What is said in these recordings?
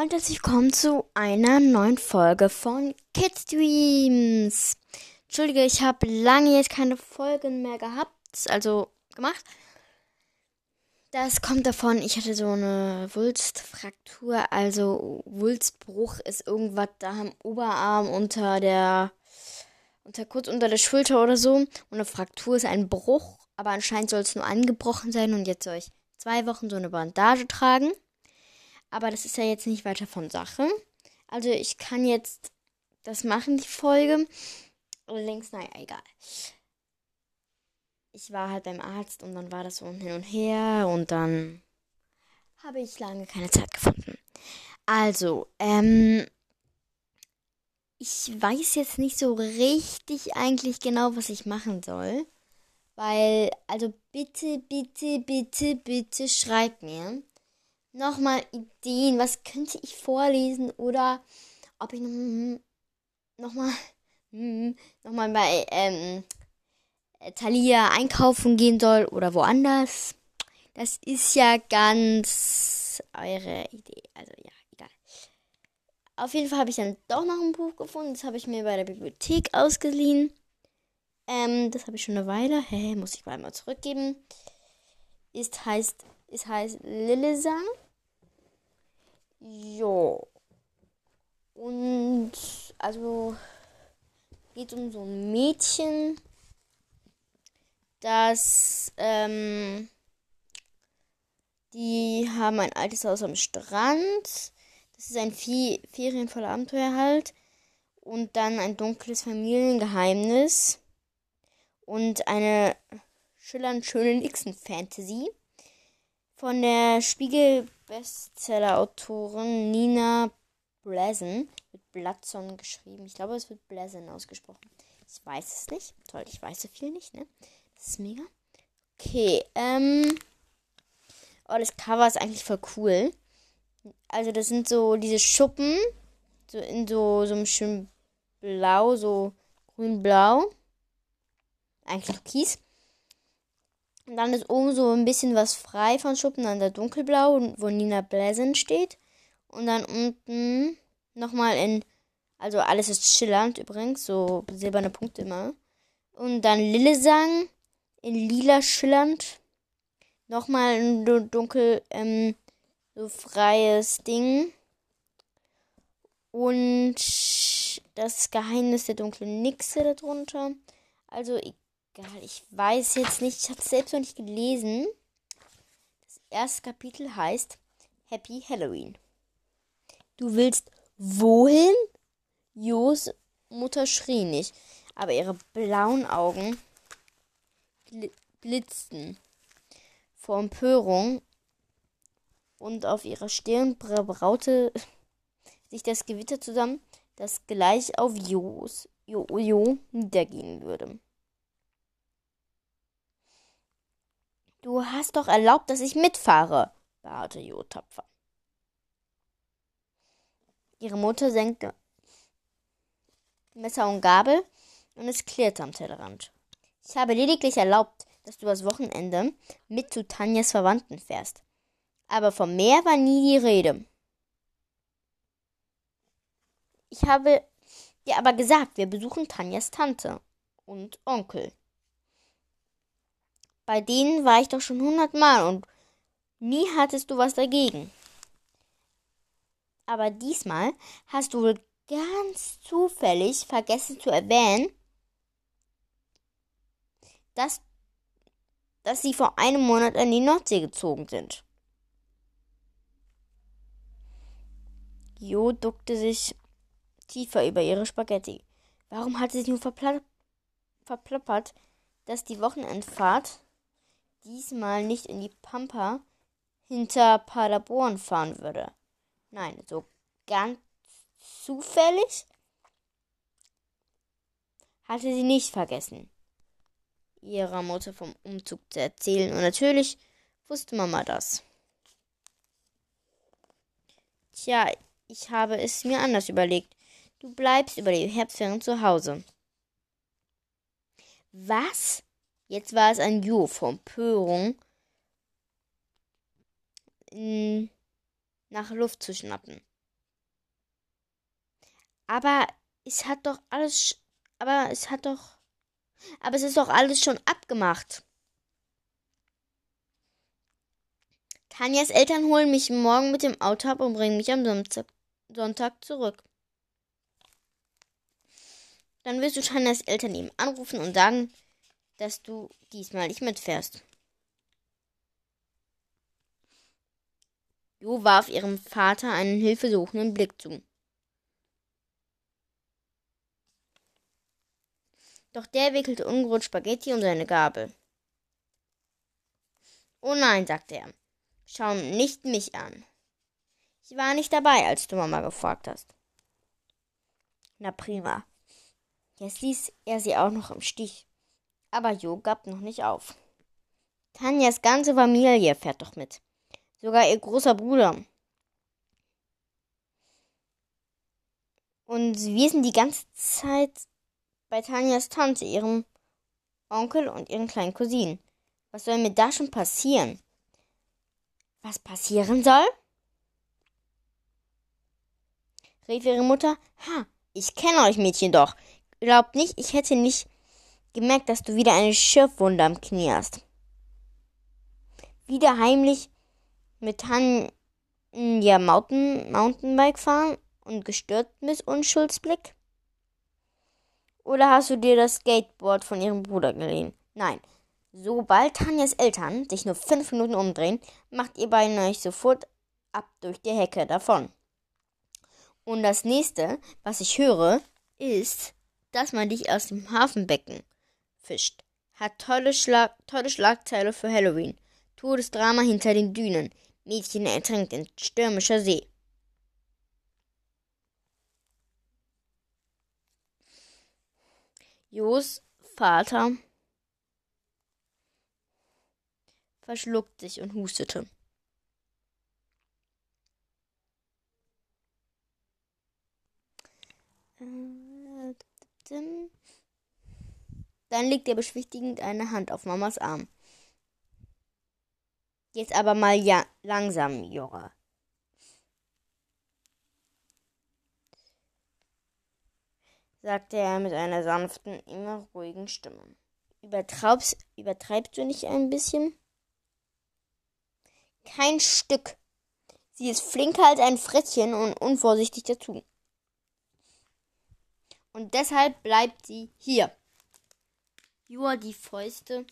und herzlich willkommen zu einer neuen Folge von Kids Dreams. Entschuldige, ich habe lange jetzt keine Folgen mehr gehabt, also gemacht. Das kommt davon, ich hatte so eine Wulstfraktur, also Wulstbruch ist irgendwas da am Oberarm unter der, unter kurz unter der Schulter oder so. Und eine Fraktur ist ein Bruch, aber anscheinend soll es nur angebrochen sein und jetzt soll ich zwei Wochen so eine Bandage tragen. Aber das ist ja jetzt nicht weiter von Sache. Also ich kann jetzt das machen, die Folge. Allerdings, naja, egal. Ich war halt beim Arzt und dann war das so hin und her und dann habe ich lange keine Zeit gefunden. Also, ähm, ich weiß jetzt nicht so richtig eigentlich genau, was ich machen soll. Weil, also bitte, bitte, bitte, bitte schreibt mir nochmal Ideen. Was könnte ich vorlesen? Oder ob ich nochmal noch mal bei ähm, Thalia einkaufen gehen soll oder woanders. Das ist ja ganz eure Idee. Also ja, egal. Auf jeden Fall habe ich dann doch noch ein Buch gefunden. Das habe ich mir bei der Bibliothek ausgeliehen. Ähm, das habe ich schon eine Weile. Hä, muss ich mal zurückgeben. Ist heißt, es heißt Lillesang. Jo. Und also geht um so ein Mädchen, das ähm, die haben ein altes Haus am Strand. Das ist ein Vie Ferien Abenteuer halt. Und dann ein dunkles Familiengeheimnis. Und eine schillernd schöne Nixon-Fantasy. Von der Spiegel-Bestseller-Autorin Nina Blazen. Mit Blatzon geschrieben. Ich glaube, es wird Blazen ausgesprochen. Ich weiß es nicht. Toll, ich weiß so viel nicht, ne? Das ist mega. Okay, ähm. Oh, das Cover ist eigentlich voll cool. Also, das sind so diese Schuppen. So in so, so einem schönen Blau, so grün-blau. Eigentlich Türkis. Und dann ist oben so ein bisschen was frei von Schuppen, dann der dunkelblau, wo Nina Pleasant steht. Und dann unten nochmal in, also alles ist schillernd übrigens, so silberne Punkte immer. Und dann Lillesang in lila schillernd. Nochmal ein dunkel, ähm, so freies Ding. Und das Geheimnis der dunklen Nixe darunter. Also egal, ich weiß jetzt nicht, ich habe es selbst noch nicht gelesen. Das erste Kapitel heißt Happy Halloween. Du willst wohin? Jos Mutter schrie nicht, aber ihre blauen Augen blitzten vor Empörung und auf ihrer Stirn braute sich das Gewitter zusammen, das gleich auf Jos, Jo, jo niedergehen würde. Du hast doch erlaubt, dass ich mitfahre, beharrte Jo tapfer. Ihre Mutter senkte Messer und Gabel und es klirrte am Tellerrand. Ich habe lediglich erlaubt, dass du das Wochenende mit zu Tanjas Verwandten fährst. Aber vom Meer war nie die Rede. Ich habe dir aber gesagt, wir besuchen Tanjas Tante und Onkel. Bei denen war ich doch schon hundertmal und nie hattest du was dagegen. Aber diesmal hast du wohl ganz zufällig vergessen zu erwähnen, dass, dass sie vor einem Monat an die Nordsee gezogen sind. Jo duckte sich tiefer über ihre Spaghetti. Warum hatte sie nur verpla verplappert, dass die Wochenendfahrt diesmal nicht in die Pampa hinter Paderborn fahren würde? Nein, so ganz zufällig hatte sie nicht vergessen ihrer Mutter vom Umzug zu erzählen. Und natürlich wusste Mama das. Tja, ich habe es mir anders überlegt. Du bleibst über die Herbstferien zu Hause. Was? Jetzt war es ein Jo von Pörung nach Luft zu schnappen. Aber es hat doch alles. Aber es hat doch. Aber es ist doch alles schon abgemacht. Tanjas Eltern holen mich morgen mit dem Auto ab und bringen mich am Sonntag zurück. Dann wirst du Tanjas Eltern eben anrufen und sagen, dass du diesmal nicht mitfährst. Jo warf ihrem Vater einen hilfesuchenden Blick zu. Doch der wickelte ungerührt Spaghetti um seine Gabel. Oh nein, sagte er. Schau nicht mich an. Ich war nicht dabei, als du Mama gefragt hast. Na prima. Jetzt ließ er sie auch noch im Stich. Aber Jo gab noch nicht auf. Tanjas ganze Familie fährt doch mit. Sogar ihr großer Bruder. Und wir sind die ganze Zeit bei Tanjas Tante, ihrem Onkel und ihren kleinen Cousinen. Was soll mir da schon passieren? Was passieren soll? rief ihre Mutter. Ha, ich kenne euch Mädchen doch. Glaubt nicht, ich hätte nicht gemerkt, dass du wieder eine Schürfwunde am Knie hast. Wieder heimlich mit Tanja Mountain, Mountainbike fahren und gestört mit Unschuldsblick? Oder hast du dir das Skateboard von ihrem Bruder geliehen? Nein, Sobald Tanjas Eltern sich nur fünf Minuten umdrehen, macht ihr beiden euch sofort ab durch die Hecke davon. Und das nächste, was ich höre, ist, dass man dich aus dem Hafenbecken fischt. Hat tolle, Schlag tolle Schlagzeile für Halloween. Todesdrama hinter den Dünen. Mädchen ertränkt in stürmischer See. Jos Vater verschluckt sich und hustete. Dann legt er beschwichtigend eine Hand auf Mamas Arm. Jetzt aber mal ja langsam, Jora. sagte er mit einer sanften, immer ruhigen Stimme. Übertreibst, übertreibst du nicht ein bisschen? Kein Stück. Sie ist flinker als ein Frettchen und unvorsichtig dazu. Und deshalb bleibt sie hier. Jua die Fäuste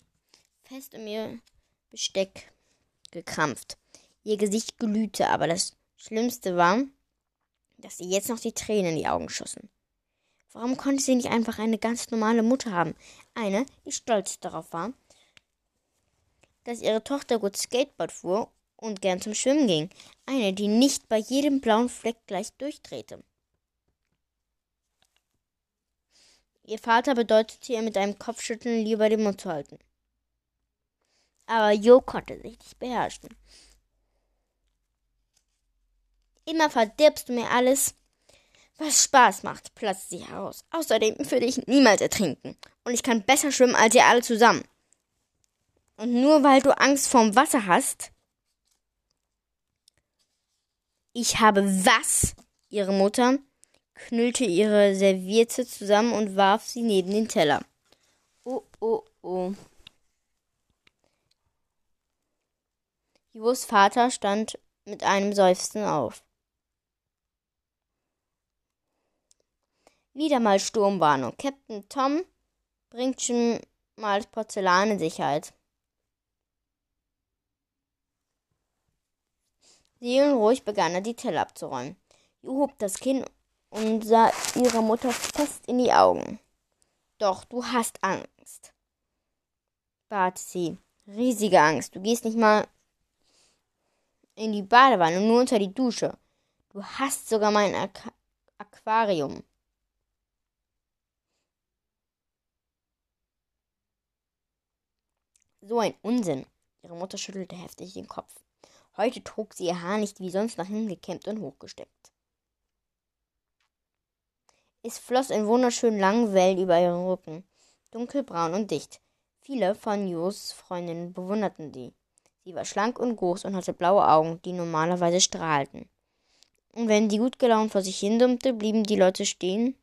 fest um ihr Besteck gekrampft. Ihr Gesicht glühte, aber das Schlimmste war, dass ihr jetzt noch die Tränen in die Augen schossen. Warum konnte sie nicht einfach eine ganz normale Mutter haben? Eine, die stolz darauf war, dass ihre Tochter gut Skateboard fuhr und gern zum Schwimmen ging. Eine, die nicht bei jedem blauen Fleck gleich durchdrehte. Ihr Vater bedeutete ihr mit einem Kopfschütteln lieber den Mund zu halten. Aber Jo konnte sich nicht beherrschen. Immer verdirbst du mir alles, was Spaß macht, platzte sie heraus. Außerdem würde ich niemals ertrinken. Und ich kann besser schwimmen als ihr alle zusammen. Und nur weil du Angst vorm Wasser hast, ich habe was? Ihre Mutter knüllte ihre Serviette zusammen und warf sie neben den Teller. Oh, oh, oh. Jos Vater stand mit einem Seufzen auf. Wieder mal Sturmwarnung. Captain Tom bringt schon mal das Porzellan in Sicherheit. Seelenruhig begann er, die Teller abzuräumen. Ju hob das Kinn und sah ihrer Mutter fest in die Augen. Doch, du hast Angst, bat sie. Riesige Angst. Du gehst nicht mal in die Badewanne, nur unter die Dusche. Du hast sogar mein Aqu Aquarium. So ein Unsinn. Ihre Mutter schüttelte heftig den Kopf. Heute trug sie ihr Haar nicht wie sonst nach hinten gekämmt und hochgesteckt. Es floss in wunderschönen langen Wellen über ihren Rücken, dunkelbraun und dicht. Viele von Jos Freundinnen bewunderten sie. Sie war schlank und groß und hatte blaue Augen, die normalerweise strahlten. Und wenn die gut gelaunt vor sich hin dummte, blieben die Leute stehen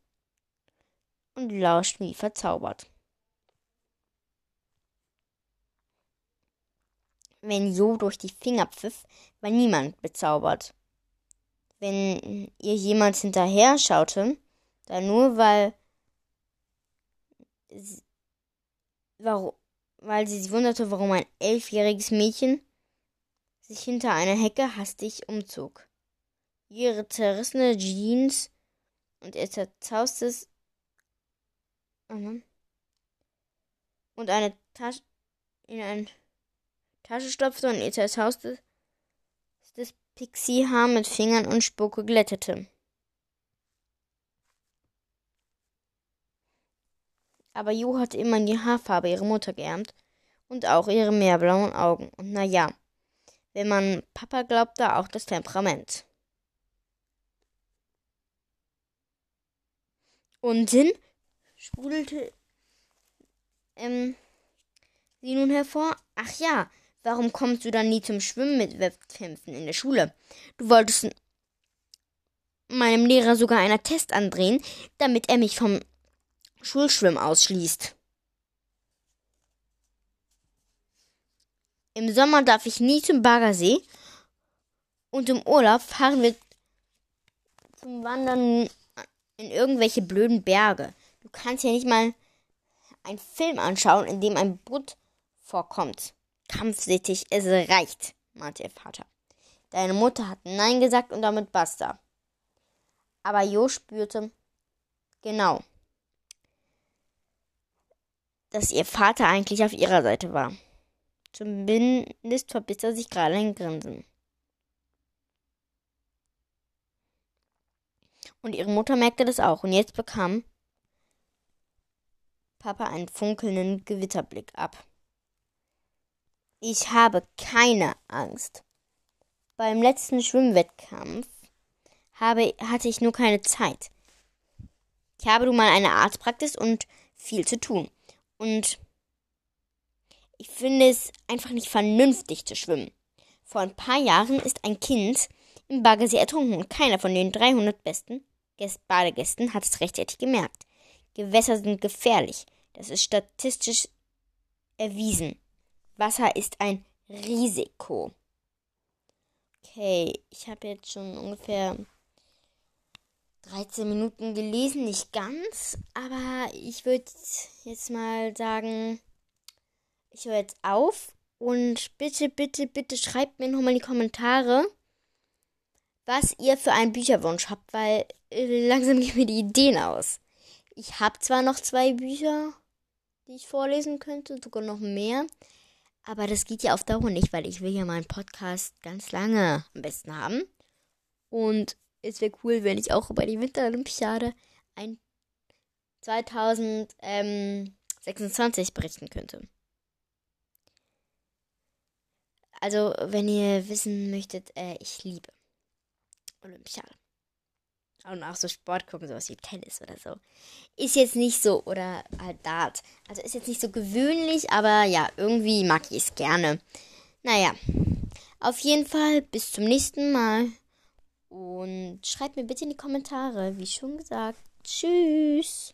und lauschten wie verzaubert. Wenn Jo durch die Finger pfiff, war niemand bezaubert. Wenn ihr jemand hinterher schaute, dann nur weil sie, warum, weil sie sich wunderte, warum ein elfjähriges Mädchen sich hinter einer Hecke hastig umzog. Ihre zerrissene Jeans und ihr zerzaustes und eine Tasche in eine Tasche stopfte und ihr zerzaustes Pixiehaar mit Fingern und Spucke glättete. Aber Jo hatte immer die Haarfarbe ihrer Mutter geerbt und auch ihre meerblauen Augen. Und na ja, wenn man Papa glaubte, auch das Temperament. Unten sprudelte ähm, sie nun hervor. Ach ja, warum kommst du dann nie zum Schwimmen mit Wettkämpfen in der Schule? Du wolltest meinem Lehrer sogar einen Test andrehen, damit er mich vom Schulschwimmen ausschließt. Im Sommer darf ich nie zum Baggersee und im Urlaub fahren wir zum Wandern in irgendwelche blöden Berge. Du kannst ja nicht mal einen Film anschauen, in dem ein Boot vorkommt. Kampfsittig, es reicht, meinte ihr Vater. Deine Mutter hat Nein gesagt und damit basta. Aber Jo spürte, genau, dass ihr Vater eigentlich auf ihrer Seite war. Zumindest verbiss er sich gerade ein Grinsen. Und ihre Mutter merkte das auch. Und jetzt bekam Papa einen funkelnden Gewitterblick ab. Ich habe keine Angst. Beim letzten Schwimmwettkampf habe, hatte ich nur keine Zeit. Ich habe nun mal eine Arztpraxis und viel zu tun. Und ich finde es einfach nicht vernünftig zu schwimmen. Vor ein paar Jahren ist ein Kind im Baggersee ertrunken und keiner von den 300 besten Badegästen hat es rechtzeitig gemerkt. Gewässer sind gefährlich. Das ist statistisch erwiesen. Wasser ist ein Risiko. Okay, ich habe jetzt schon ungefähr 13 Minuten gelesen, nicht ganz, aber ich würde jetzt mal sagen, ich höre jetzt auf und bitte, bitte, bitte schreibt mir nochmal in die Kommentare, was ihr für einen Bücherwunsch habt, weil äh, langsam gehen mir die Ideen aus. Ich habe zwar noch zwei Bücher, die ich vorlesen könnte, sogar noch mehr, aber das geht ja auf Dauer nicht, weil ich will ja meinen Podcast ganz lange am besten haben. Und es wäre cool, wenn ich auch über die Winterolympiade ein 2026 berichten könnte. Also, wenn ihr wissen möchtet, äh, ich liebe Olympiade. Und auch so Sport gucken, sowas wie Tennis oder so. Ist jetzt nicht so, oder halt Dart. Also ist jetzt nicht so gewöhnlich, aber ja, irgendwie mag ich es gerne. Naja, auf jeden Fall bis zum nächsten Mal. Und schreibt mir bitte in die Kommentare, wie schon gesagt. Tschüss.